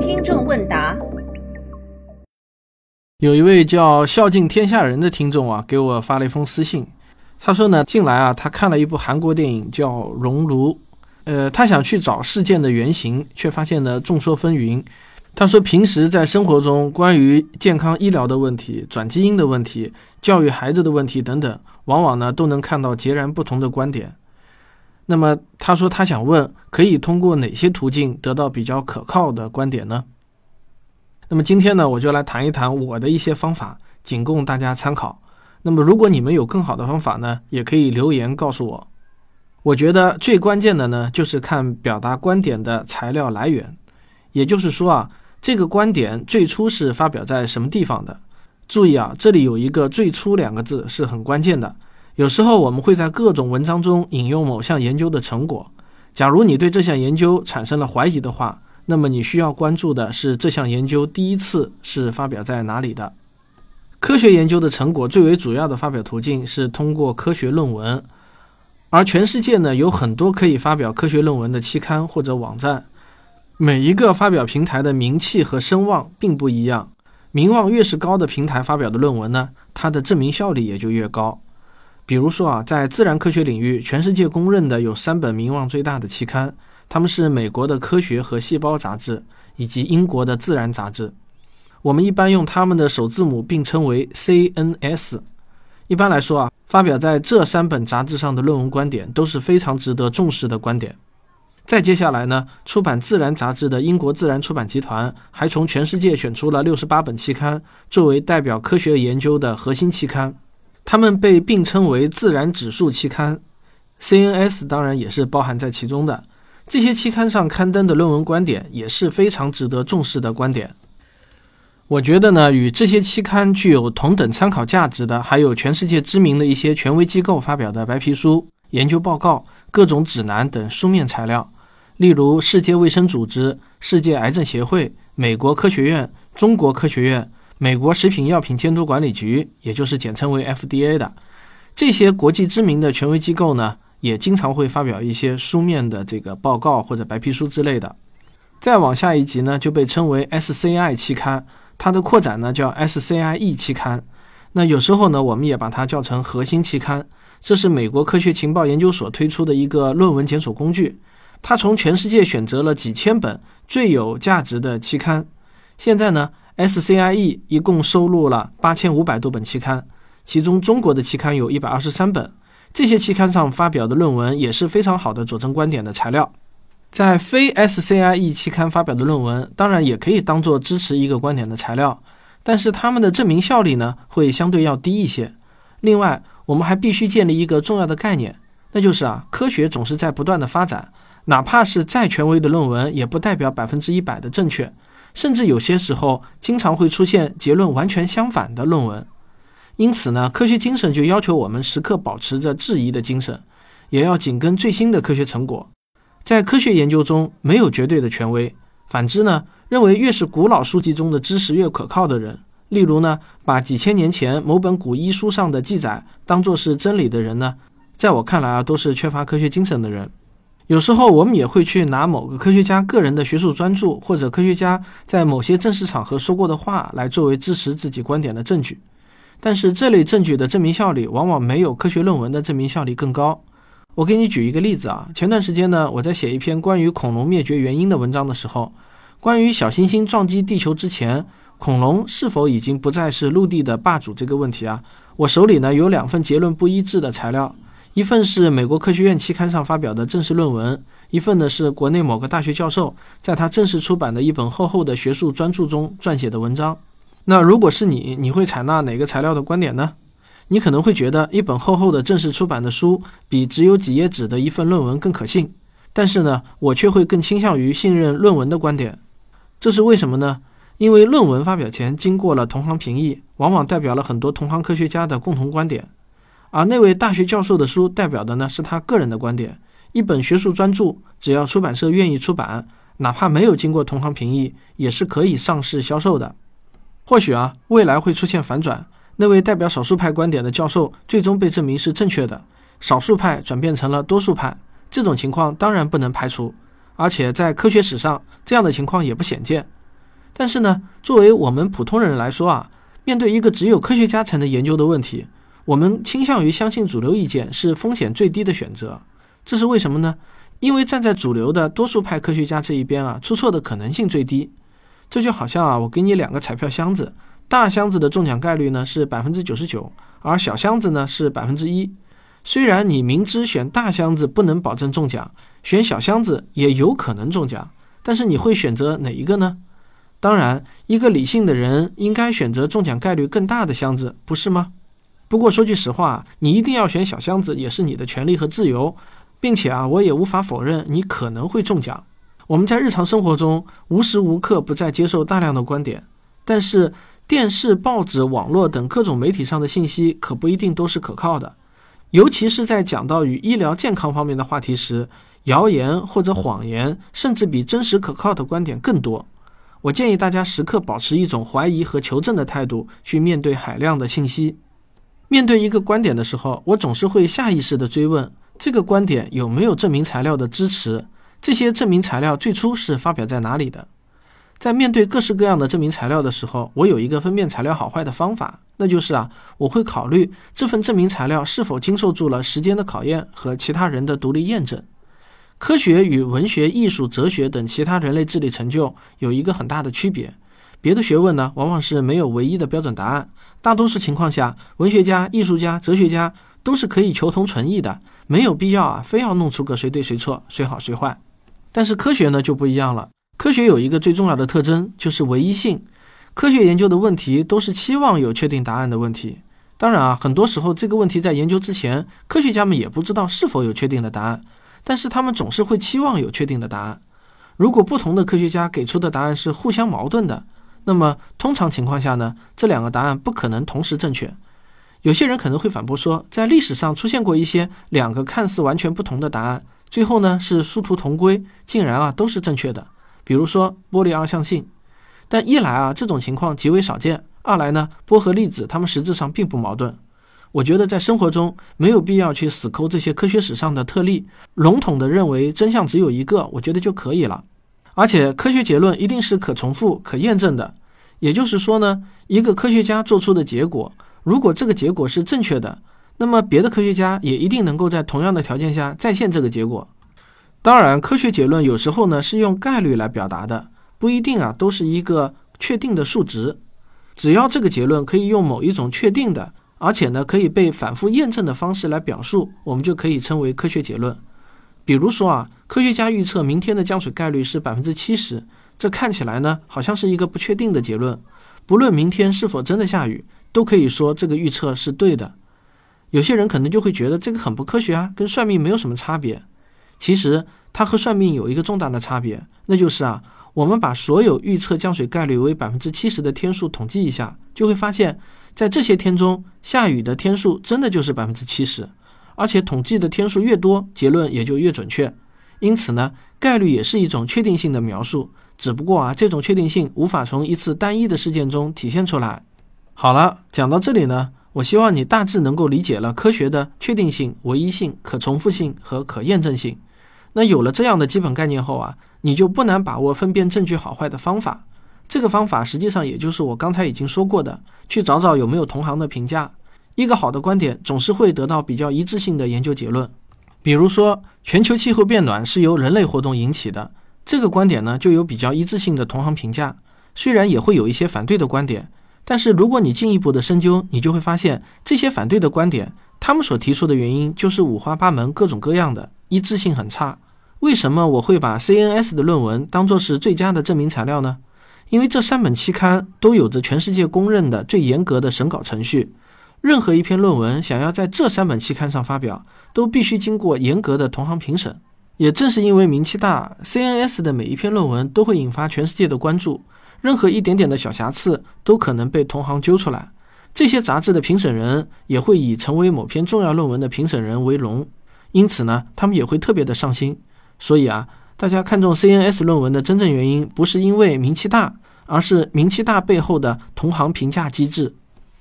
听众问答：有一位叫“孝敬天下人”的听众啊，给我发了一封私信。他说呢，近来啊，他看了一部韩国电影叫《熔炉》，呃，他想去找事件的原型，却发现呢众说纷纭。他说，平时在生活中，关于健康医疗的问题、转基因的问题、教育孩子的问题等等，往往呢都能看到截然不同的观点。那么他说，他想问，可以通过哪些途径得到比较可靠的观点呢？那么今天呢，我就来谈一谈我的一些方法，仅供大家参考。那么如果你们有更好的方法呢，也可以留言告诉我。我觉得最关键的呢，就是看表达观点的材料来源，也就是说啊。这个观点最初是发表在什么地方的？注意啊，这里有一个“最初”两个字是很关键的。有时候我们会在各种文章中引用某项研究的成果。假如你对这项研究产生了怀疑的话，那么你需要关注的是这项研究第一次是发表在哪里的。科学研究的成果最为主要的发表途径是通过科学论文，而全世界呢有很多可以发表科学论文的期刊或者网站。每一个发表平台的名气和声望并不一样，名望越是高的平台发表的论文呢，它的证明效力也就越高。比如说啊，在自然科学领域，全世界公认的有三本名望最大的期刊，他们是美国的《科学和细胞》杂志以及英国的《自然》杂志。我们一般用他们的首字母并称为 CNS。一般来说啊，发表在这三本杂志上的论文观点都是非常值得重视的观点。再接下来呢，出版《自然》杂志的英国自然出版集团还从全世界选出了六十八本期刊作为代表科学研究的核心期刊，它们被并称为自然指数期刊，CNS 当然也是包含在其中的。这些期刊上刊登的论文观点也是非常值得重视的观点。我觉得呢，与这些期刊具有同等参考价值的，还有全世界知名的一些权威机构发表的白皮书、研究报告、各种指南等书面材料。例如，世界卫生组织、世界癌症协会、美国科学院、中国科学院、美国食品药品监督管理局，也就是简称为 FDA 的这些国际知名的权威机构呢，也经常会发表一些书面的这个报告或者白皮书之类的。再往下一级呢，就被称为 SCI 期刊，它的扩展呢叫 SCIE 期刊。那有时候呢，我们也把它叫成核心期刊。这是美国科学情报研究所推出的一个论文检索工具。它从全世界选择了几千本最有价值的期刊，现在呢，SCIE 一共收录了八千五百多本期刊，其中中国的期刊有一百二十三本。这些期刊上发表的论文也是非常好的佐证观点的材料。在非 SCIE 期刊发表的论文，当然也可以当做支持一个观点的材料，但是它们的证明效力呢，会相对要低一些。另外，我们还必须建立一个重要的概念，那就是啊，科学总是在不断的发展。哪怕是再权威的论文，也不代表百分之一百的正确，甚至有些时候经常会出现结论完全相反的论文。因此呢，科学精神就要求我们时刻保持着质疑的精神，也要紧跟最新的科学成果。在科学研究中，没有绝对的权威。反之呢，认为越是古老书籍中的知识越可靠的人，例如呢，把几千年前某本古医书上的记载当作是真理的人呢，在我看来啊，都是缺乏科学精神的人。有时候我们也会去拿某个科学家个人的学术专著，或者科学家在某些正式场合说过的话来作为支持自己观点的证据，但是这类证据的证明效力往往没有科学论文的证明效力更高。我给你举一个例子啊，前段时间呢，我在写一篇关于恐龙灭绝原因的文章的时候，关于小行星撞击地球之前，恐龙是否已经不再是陆地的霸主这个问题啊，我手里呢有两份结论不一致的材料。一份是美国科学院期刊上发表的正式论文，一份呢是国内某个大学教授在他正式出版的一本厚厚的学术专著中撰写的文章。那如果是你，你会采纳哪个材料的观点呢？你可能会觉得一本厚厚的正式出版的书比只有几页纸的一份论文更可信，但是呢，我却会更倾向于信任论文的观点。这是为什么呢？因为论文发表前经过了同行评议，往往代表了很多同行科学家的共同观点。而那位大学教授的书代表的呢是他个人的观点。一本学术专著，只要出版社愿意出版，哪怕没有经过同行评议，也是可以上市销售的。或许啊，未来会出现反转，那位代表少数派观点的教授最终被证明是正确的，少数派转变成了多数派，这种情况当然不能排除。而且在科学史上，这样的情况也不鲜见。但是呢，作为我们普通人来说啊，面对一个只有科学家才能研究的问题，我们倾向于相信主流意见是风险最低的选择。这是为什么呢？因为站在主流的多数派科学家这一边啊，出错的可能性最低。这就好像啊，我给你两个彩票箱子，大箱子的中奖概率呢是百分之九十九，而小箱子呢是百分之一。虽然你明知选大箱子不能保证中奖，选小箱子也有可能中奖，但是你会选择哪一个呢？当然，一个理性的人应该选择中奖概率更大的箱子，不是吗？不过说句实话，你一定要选小箱子也是你的权利和自由，并且啊，我也无法否认你可能会中奖。我们在日常生活中无时无刻不在接受大量的观点，但是电视、报纸、网络等各种媒体上的信息可不一定都是可靠的。尤其是在讲到与医疗健康方面的话题时，谣言或者谎言甚至比真实可靠的观点更多。我建议大家时刻保持一种怀疑和求证的态度去面对海量的信息。面对一个观点的时候，我总是会下意识地追问：这个观点有没有证明材料的支持？这些证明材料最初是发表在哪里的？在面对各式各样的证明材料的时候，我有一个分辨材料好坏的方法。那就是啊，我会考虑这份证明材料是否经受住了时间的考验和其他人的独立验证。科学与文学、艺术、哲学等其他人类智力成就有一个很大的区别。别的学问呢，往往是没有唯一的标准答案。大多数情况下，文学家、艺术家、哲学家都是可以求同存异的，没有必要啊，非要弄出个谁对谁错、谁好谁坏。但是科学呢就不一样了，科学有一个最重要的特征，就是唯一性。科学研究的问题都是期望有确定答案的问题。当然啊，很多时候这个问题在研究之前，科学家们也不知道是否有确定的答案，但是他们总是会期望有确定的答案。如果不同的科学家给出的答案是互相矛盾的，那么通常情况下呢，这两个答案不可能同时正确。有些人可能会反驳说，在历史上出现过一些两个看似完全不同的答案，最后呢是殊途同归，竟然啊都是正确的。比如说波粒二象性。但一来啊，这种情况极为少见；二来呢，波和粒子它们实质上并不矛盾。我觉得在生活中没有必要去死抠这些科学史上的特例，笼统的认为真相只有一个，我觉得就可以了。而且科学结论一定是可重复、可验证的。也就是说呢，一个科学家做出的结果，如果这个结果是正确的，那么别的科学家也一定能够在同样的条件下再现这个结果。当然，科学结论有时候呢是用概率来表达的。不一定啊，都是一个确定的数值。只要这个结论可以用某一种确定的，而且呢可以被反复验证的方式来表述，我们就可以称为科学结论。比如说啊，科学家预测明天的降水概率是百分之七十，这看起来呢好像是一个不确定的结论。不论明天是否真的下雨，都可以说这个预测是对的。有些人可能就会觉得这个很不科学啊，跟算命没有什么差别。其实它和算命有一个重大的差别，那就是啊。我们把所有预测降水概率为百分之七十的天数统计一下，就会发现，在这些天中下雨的天数真的就是百分之七十，而且统计的天数越多，结论也就越准确。因此呢，概率也是一种确定性的描述，只不过啊，这种确定性无法从一次单一的事件中体现出来。好了，讲到这里呢，我希望你大致能够理解了科学的确定性、唯一性、可重复性和可验证性。那有了这样的基本概念后啊。你就不难把握分辨证据好坏的方法。这个方法实际上也就是我刚才已经说过的，去找找有没有同行的评价。一个好的观点总是会得到比较一致性的研究结论。比如说，全球气候变暖是由人类活动引起的，这个观点呢就有比较一致性的同行评价。虽然也会有一些反对的观点，但是如果你进一步的深究，你就会发现这些反对的观点，他们所提出的原因就是五花八门、各种各样的，一致性很差。为什么我会把 CNS 的论文当作是最佳的证明材料呢？因为这三本期刊都有着全世界公认的最严格的审稿程序。任何一篇论文想要在这三本期刊上发表，都必须经过严格的同行评审。也正是因为名气大，CNS 的每一篇论文都会引发全世界的关注。任何一点点的小瑕疵都可能被同行揪出来。这些杂志的评审人也会以成为某篇重要论文的评审人为荣，因此呢，他们也会特别的上心。所以啊，大家看重 CNS 论文的真正原因，不是因为名气大，而是名气大背后的同行评价机制。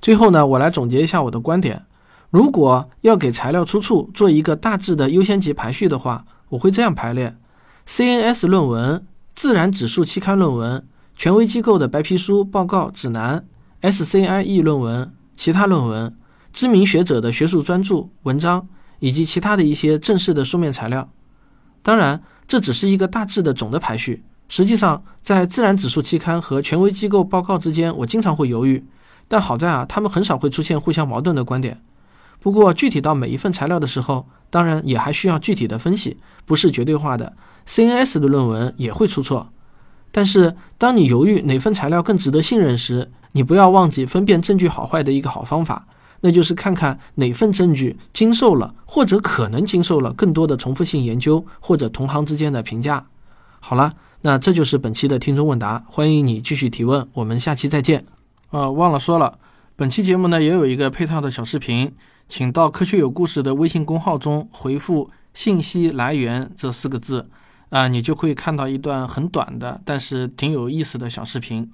最后呢，我来总结一下我的观点：如果要给材料出处做一个大致的优先级排序的话，我会这样排列 CNS 论文、自然指数期刊论文、权威机构的白皮书、报告、指南、SCIE 论文、其他论文、知名学者的学术专著、文章，以及其他的一些正式的书面材料。当然，这只是一个大致的总的排序。实际上，在自然指数期刊和权威机构报告之间，我经常会犹豫。但好在啊，他们很少会出现互相矛盾的观点。不过，具体到每一份材料的时候，当然也还需要具体的分析，不是绝对化的。CNS 的论文也会出错。但是，当你犹豫哪份材料更值得信任时，你不要忘记分辨证据好坏的一个好方法，那就是看看哪份证据经受了或者可能经受了更多的重复性研究或者同行之间的评价。好了，那这就是本期的听众问答，欢迎你继续提问，我们下期再见。呃，忘了说了，本期节目呢也有一个配套的小视频，请到“科学有故事”的微信公号中回复“信息来源”这四个字，啊，你就会看到一段很短的，但是挺有意思的小视频。